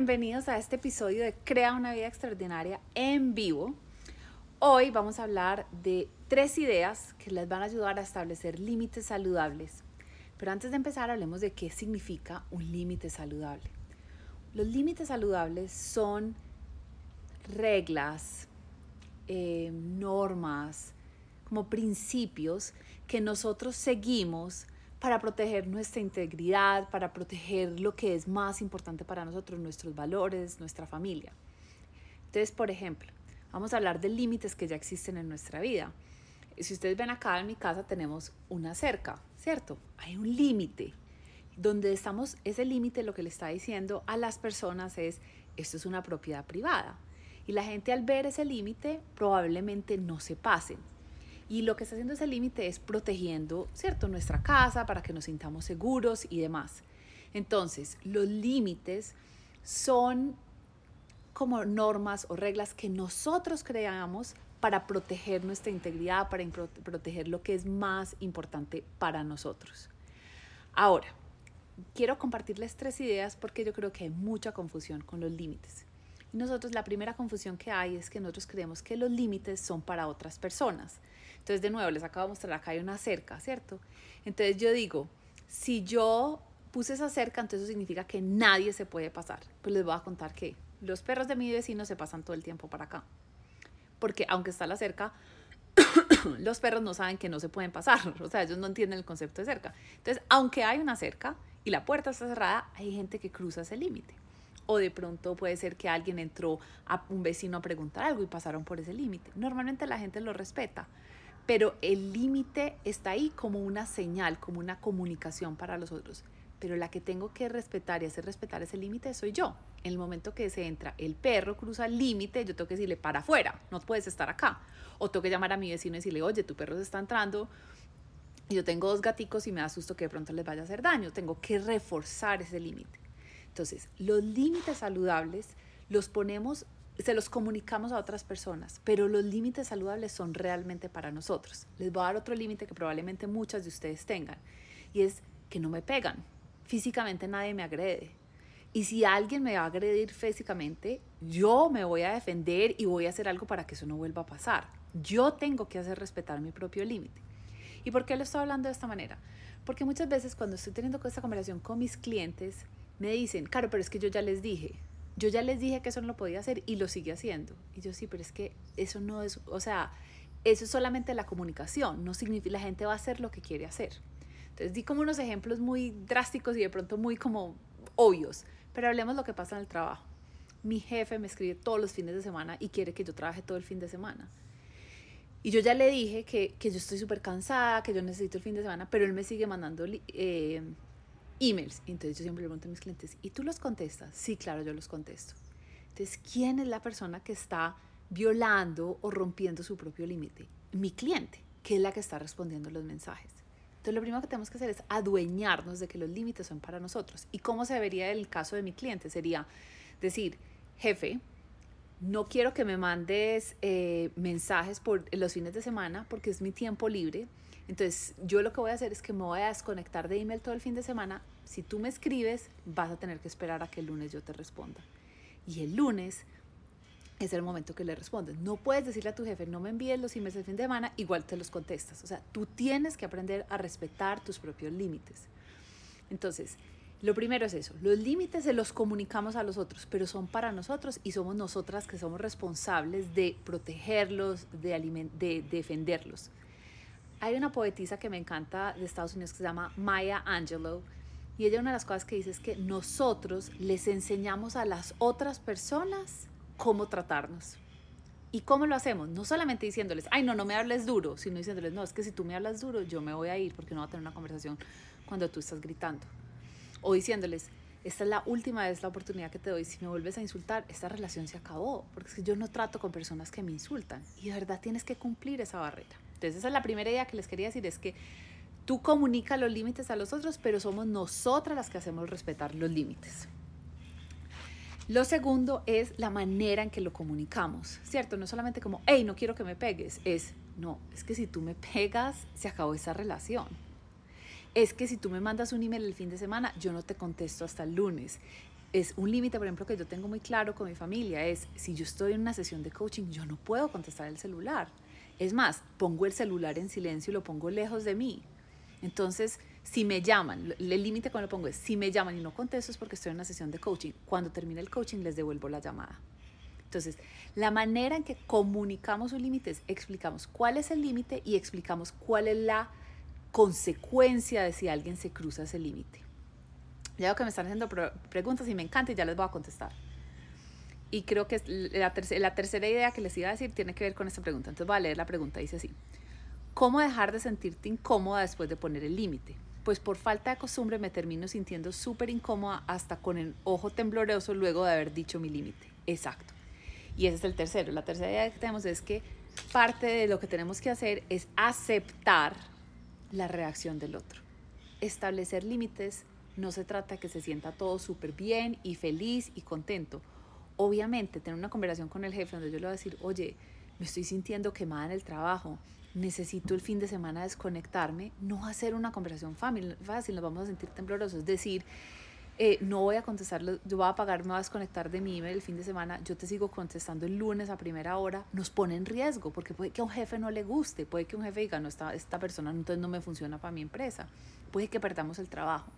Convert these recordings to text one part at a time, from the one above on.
bienvenidos a este episodio de Crea una vida extraordinaria en vivo. Hoy vamos a hablar de tres ideas que les van a ayudar a establecer límites saludables. Pero antes de empezar, hablemos de qué significa un límite saludable. Los límites saludables son reglas, eh, normas, como principios que nosotros seguimos para proteger nuestra integridad, para proteger lo que es más importante para nosotros, nuestros valores, nuestra familia. Entonces, por ejemplo, vamos a hablar de límites que ya existen en nuestra vida. Si ustedes ven acá en mi casa tenemos una cerca, ¿cierto? Hay un límite. Donde estamos, ese límite lo que le está diciendo a las personas es, esto es una propiedad privada. Y la gente al ver ese límite probablemente no se pasen. Y lo que está haciendo ese límite es protegiendo, ¿cierto?, nuestra casa para que nos sintamos seguros y demás. Entonces, los límites son como normas o reglas que nosotros creamos para proteger nuestra integridad, para proteger lo que es más importante para nosotros. Ahora, quiero compartirles tres ideas porque yo creo que hay mucha confusión con los límites. Y nosotros la primera confusión que hay es que nosotros creemos que los límites son para otras personas. Entonces, de nuevo, les acabo de mostrar acá hay una cerca, ¿cierto? Entonces yo digo, si yo puse esa cerca, entonces eso significa que nadie se puede pasar. Pues les voy a contar que los perros de mi vecino se pasan todo el tiempo para acá. Porque aunque está la cerca, los perros no saben que no se pueden pasar. O sea, ellos no entienden el concepto de cerca. Entonces, aunque hay una cerca y la puerta está cerrada, hay gente que cruza ese límite. O de pronto puede ser que alguien entró a un vecino a preguntar algo y pasaron por ese límite. Normalmente la gente lo respeta pero el límite está ahí como una señal, como una comunicación para los otros. Pero la que tengo que respetar y hacer respetar ese límite soy yo. En el momento que se entra, el perro cruza el límite, yo tengo que decirle, para afuera, no puedes estar acá. O tengo que llamar a mi vecino y decirle, oye, tu perro se está entrando, yo tengo dos gaticos y me da susto que de pronto les vaya a hacer daño. Tengo que reforzar ese límite. Entonces, los límites saludables los ponemos se los comunicamos a otras personas, pero los límites saludables son realmente para nosotros. Les voy a dar otro límite que probablemente muchas de ustedes tengan, y es que no me pegan. Físicamente nadie me agrede. Y si alguien me va a agredir físicamente, yo me voy a defender y voy a hacer algo para que eso no vuelva a pasar. Yo tengo que hacer respetar mi propio límite. ¿Y por qué lo estoy hablando de esta manera? Porque muchas veces cuando estoy teniendo esta conversación con mis clientes, me dicen, claro, pero es que yo ya les dije, yo ya les dije que eso no lo podía hacer y lo sigue haciendo. Y yo sí, pero es que eso no es, o sea, eso es solamente la comunicación, no significa, la gente va a hacer lo que quiere hacer. Entonces di como unos ejemplos muy drásticos y de pronto muy como obvios, pero hablemos lo que pasa en el trabajo. Mi jefe me escribe todos los fines de semana y quiere que yo trabaje todo el fin de semana. Y yo ya le dije que, que yo estoy súper cansada, que yo necesito el fin de semana, pero él me sigue mandando eh, emails. Entonces yo siempre le pregunto a mis clientes, ¿y tú los contestas? Sí, claro, yo los contesto. Entonces, ¿quién es la persona que está violando o rompiendo su propio límite? Mi cliente, que es la que está respondiendo los mensajes. Entonces, lo primero que tenemos que hacer es adueñarnos de que los límites son para nosotros. ¿Y cómo se vería el caso de mi cliente? Sería decir, jefe, no quiero que me mandes eh, mensajes por los fines de semana porque es mi tiempo libre entonces, yo lo que voy a hacer es que me voy a desconectar de email todo el fin de semana. Si tú me escribes, vas a tener que esperar a que el lunes yo te responda. Y el lunes es el momento que le respondes. No puedes decirle a tu jefe, no me envíes los emails el fin de semana, igual te los contestas. O sea, tú tienes que aprender a respetar tus propios límites. Entonces, lo primero es eso, los límites se los comunicamos a los otros, pero son para nosotros y somos nosotras que somos responsables de protegerlos, de, de defenderlos. Hay una poetisa que me encanta de Estados Unidos que se llama Maya Angelou y ella una de las cosas que dice es que nosotros les enseñamos a las otras personas cómo tratarnos. ¿Y cómo lo hacemos? No solamente diciéndoles, ay, no, no me hables duro, sino diciéndoles, no, es que si tú me hablas duro, yo me voy a ir porque no voy a tener una conversación cuando tú estás gritando. O diciéndoles, esta es la última vez la oportunidad que te doy, si me vuelves a insultar, esta relación se acabó, porque es que yo no trato con personas que me insultan y de verdad tienes que cumplir esa barrera. Entonces esa es la primera idea que les quería decir, es que tú comunica los límites a los otros, pero somos nosotras las que hacemos respetar los límites. Lo segundo es la manera en que lo comunicamos, ¿cierto? No solamente como, hey, no quiero que me pegues, es, no, es que si tú me pegas, se acabó esa relación. Es que si tú me mandas un email el fin de semana, yo no te contesto hasta el lunes. es un límite, por ejemplo, que yo tengo muy claro con mi familia, es si yo estoy en una sesión de coaching, yo no puedo contestar el celular. Es más, pongo el celular en silencio y lo pongo lejos de mí. Entonces, si me llaman, el límite cuando lo pongo es, si me llaman y no contesto es porque estoy en una sesión de coaching. Cuando termine el coaching les devuelvo la llamada. Entonces, la manera en que comunicamos un límite es explicamos cuál es el límite y explicamos cuál es la consecuencia de si alguien se cruza ese límite. Ya veo que me están haciendo preguntas y me encanta y ya les voy a contestar. Y creo que la, tercera idea que les iba a decir tiene que ver con esta pregunta. Entonces voy a leer la pregunta. Dice así. ¿Cómo dejar de sentirte incómoda después de poner el límite? Pues por falta de costumbre me termino sintiendo súper incómoda hasta con el ojo tembloroso luego de haber dicho mi límite. Exacto. Y ese es el tercero. La tercera idea que tenemos es que parte de lo que tenemos que hacer es aceptar la reacción del otro. Establecer límites no se trata que se sienta todo súper bien y feliz y contento. Obviamente, tener una conversación con el jefe donde yo le voy a decir, oye, me estoy sintiendo quemada en el trabajo, necesito el fin de semana desconectarme, no hacer una conversación fácil, nos vamos a sentir temblorosos. Es decir, eh, no voy a contestarlo, yo voy a apagar, me voy a desconectar de mi email el fin de semana, yo te sigo contestando el lunes a primera hora, nos pone en riesgo, porque puede que a un jefe no le guste, puede que un jefe diga, no, esta, esta persona entonces no me funciona para mi empresa, puede que perdamos el trabajo.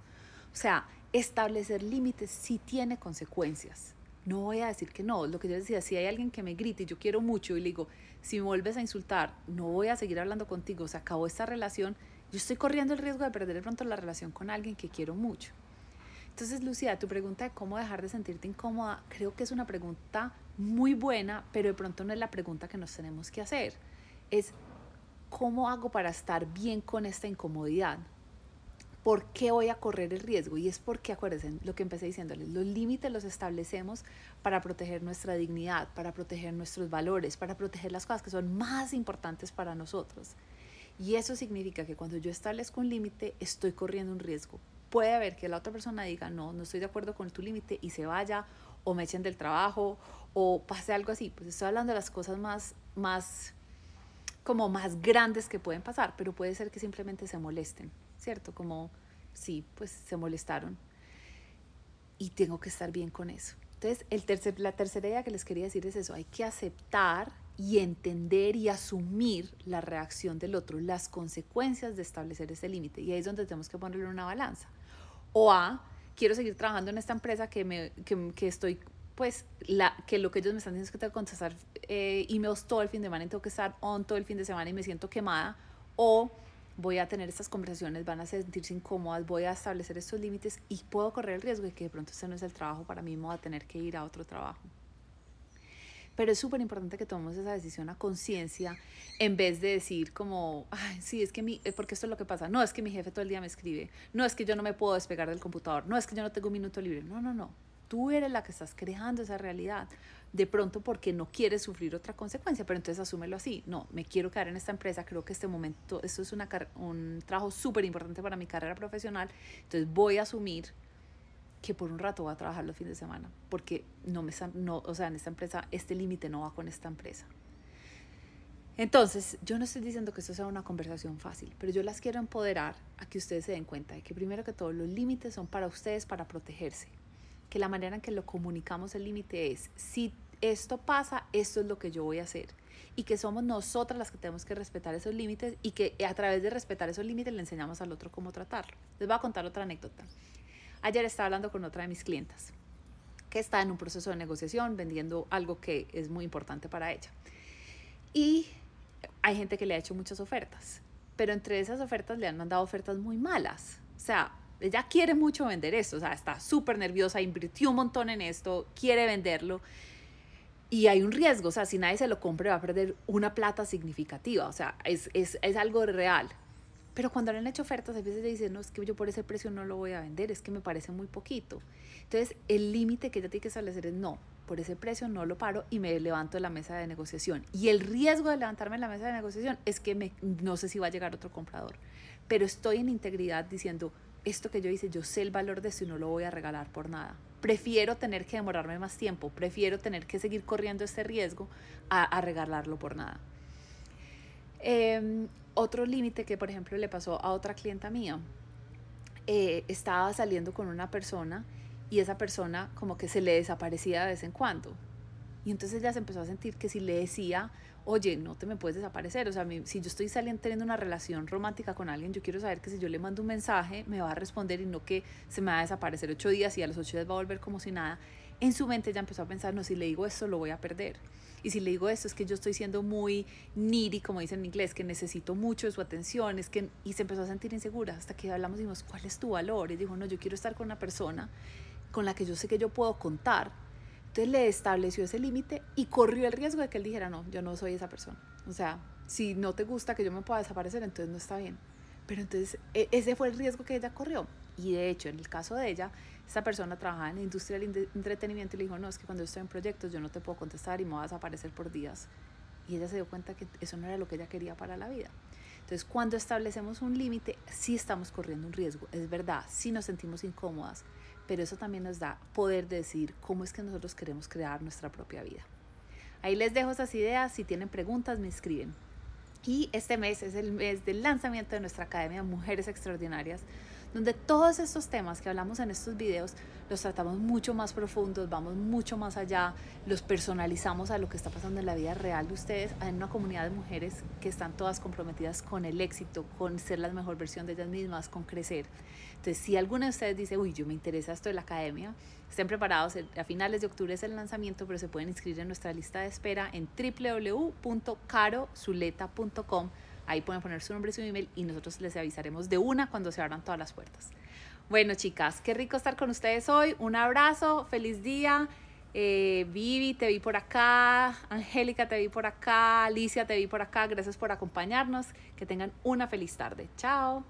O sea, establecer límites sí tiene consecuencias. No voy a decir que no, lo que yo decía, si hay alguien que me grite y yo quiero mucho y le digo, si me vuelves a insultar, no voy a seguir hablando contigo, se acabó esta relación, yo estoy corriendo el riesgo de perder de pronto la relación con alguien que quiero mucho. Entonces, Lucía, tu pregunta de cómo dejar de sentirte incómoda, creo que es una pregunta muy buena, pero de pronto no es la pregunta que nos tenemos que hacer. Es, ¿cómo hago para estar bien con esta incomodidad? ¿Por qué voy a correr el riesgo? Y es porque, acuérdense lo que empecé diciéndoles, los límites los establecemos para proteger nuestra dignidad, para proteger nuestros valores, para proteger las cosas que son más importantes para nosotros. Y eso significa que cuando yo establezco un límite, estoy corriendo un riesgo puede haber que la otra persona diga, no, no estoy de acuerdo con tu límite y se vaya o me echen del trabajo o pase algo así. Pues estoy hablando de las cosas más, más, como más grandes que pueden pasar, pero puede ser que simplemente se molesten, ¿cierto? Como, sí, pues se molestaron y tengo que estar bien con eso. Entonces, el tercer, la tercera idea que les quería decir es eso, hay que aceptar y entender y asumir la reacción del otro, las consecuencias de establecer ese límite. Y ahí es donde tenemos que ponerle una balanza. O A, quiero seguir trabajando en esta empresa que, me, que, que estoy, pues, la, que lo que ellos me están diciendo es que tengo que contestar eh, emails todo el fin de semana y tengo que estar on todo el fin de semana y me siento quemada. O voy a tener estas conversaciones, van a sentirse incómodas, voy a establecer estos límites y puedo correr el riesgo de que de pronto este no es el trabajo para mí, me voy a tener que ir a otro trabajo. Pero es súper importante que tomemos esa decisión a conciencia en vez de decir como, ay, sí, es que mi, eh, porque esto es lo que pasa. No, es que mi jefe todo el día me escribe. No, es que yo no me puedo despegar del computador. No, es que yo no tengo un minuto libre. No, no, no. Tú eres la que estás creando esa realidad. De pronto porque no quieres sufrir otra consecuencia, pero entonces asúmelo así. No, me quiero quedar en esta empresa. Creo que este momento, esto es una, un trabajo súper importante para mi carrera profesional. Entonces voy a asumir que por un rato voy a trabajar los fines de semana, porque no me no, o sea, en esta empresa este límite no va con esta empresa. Entonces, yo no estoy diciendo que esto sea una conversación fácil, pero yo las quiero empoderar a que ustedes se den cuenta de que primero que todo los límites son para ustedes para protegerse, que la manera en que lo comunicamos el límite es si esto pasa, esto es lo que yo voy a hacer y que somos nosotras las que tenemos que respetar esos límites y que a través de respetar esos límites le enseñamos al otro cómo tratarlo. Les voy a contar otra anécdota. Ayer estaba hablando con otra de mis clientas que está en un proceso de negociación vendiendo algo que es muy importante para ella. Y hay gente que le ha hecho muchas ofertas, pero entre esas ofertas le han mandado ofertas muy malas. O sea, ella quiere mucho vender esto, o sea, está súper nerviosa, invirtió un montón en esto, quiere venderlo. Y hay un riesgo, o sea, si nadie se lo compre va a perder una plata significativa, o sea, es, es, es algo real. Pero cuando le han hecho ofertas, a veces le dicen, no, es que yo por ese precio no lo voy a vender, es que me parece muy poquito. Entonces, el límite que ella tiene que establecer es, no, por ese precio no lo paro y me levanto de la mesa de negociación. Y el riesgo de levantarme en la mesa de negociación es que me, no sé si va a llegar otro comprador. Pero estoy en integridad diciendo, esto que yo hice, yo sé el valor de esto y no lo voy a regalar por nada. Prefiero tener que demorarme más tiempo, prefiero tener que seguir corriendo este riesgo a, a regalarlo por nada. Eh, otro límite que, por ejemplo, le pasó a otra clienta mía, eh, estaba saliendo con una persona y esa persona como que se le desaparecía de vez en cuando. Y entonces ella se empezó a sentir que si le decía, oye, no te me puedes desaparecer, o sea, si yo estoy saliendo teniendo una relación romántica con alguien, yo quiero saber que si yo le mando un mensaje, me va a responder y no que se me va a desaparecer ocho días y a los ocho días va a volver como si nada. En su mente ella empezó a pensar, no, si le digo esto, lo voy a perder. Y si le digo esto, es que yo estoy siendo muy needy, como dicen en inglés, que necesito mucho de su atención, es que, y se empezó a sentir insegura, hasta que hablamos y dijimos, ¿cuál es tu valor? Y dijo, no, yo quiero estar con una persona con la que yo sé que yo puedo contar, entonces le estableció ese límite y corrió el riesgo de que él dijera, no, yo no soy esa persona. O sea, si no te gusta que yo me pueda desaparecer, entonces no está bien. Pero entonces e, ese fue el riesgo que ella corrió. Y de hecho, en el caso de ella, esa persona trabajaba en la industria del entretenimiento y le dijo, no, es que cuando estoy en proyectos yo no te puedo contestar y me vas a desaparecer por días. Y ella se dio cuenta que eso no era lo que ella quería para la vida. Entonces, cuando establecemos un límite, sí estamos corriendo un riesgo, es verdad, sí nos sentimos incómodas, pero eso también nos da poder de decir cómo es que nosotros queremos crear nuestra propia vida. Ahí les dejo esas ideas, si tienen preguntas me escriben. Y este mes es el mes del lanzamiento de nuestra Academia Mujeres Extraordinarias, donde todos estos temas que hablamos en estos videos los tratamos mucho más profundos, vamos mucho más allá, los personalizamos a lo que está pasando en la vida real de ustedes, en una comunidad de mujeres que están todas comprometidas con el éxito, con ser la mejor versión de ellas mismas, con crecer. Entonces, si alguna de ustedes dice, uy, yo me interesa esto de la academia, estén preparados, a finales de octubre es el lanzamiento, pero se pueden inscribir en nuestra lista de espera en www.carozuleta.com Ahí pueden poner su nombre y su email y nosotros les avisaremos de una cuando se abran todas las puertas. Bueno, chicas, qué rico estar con ustedes hoy. Un abrazo, feliz día. Eh, Vivi, te vi por acá. Angélica, te vi por acá. Alicia, te vi por acá. Gracias por acompañarnos. Que tengan una feliz tarde. Chao.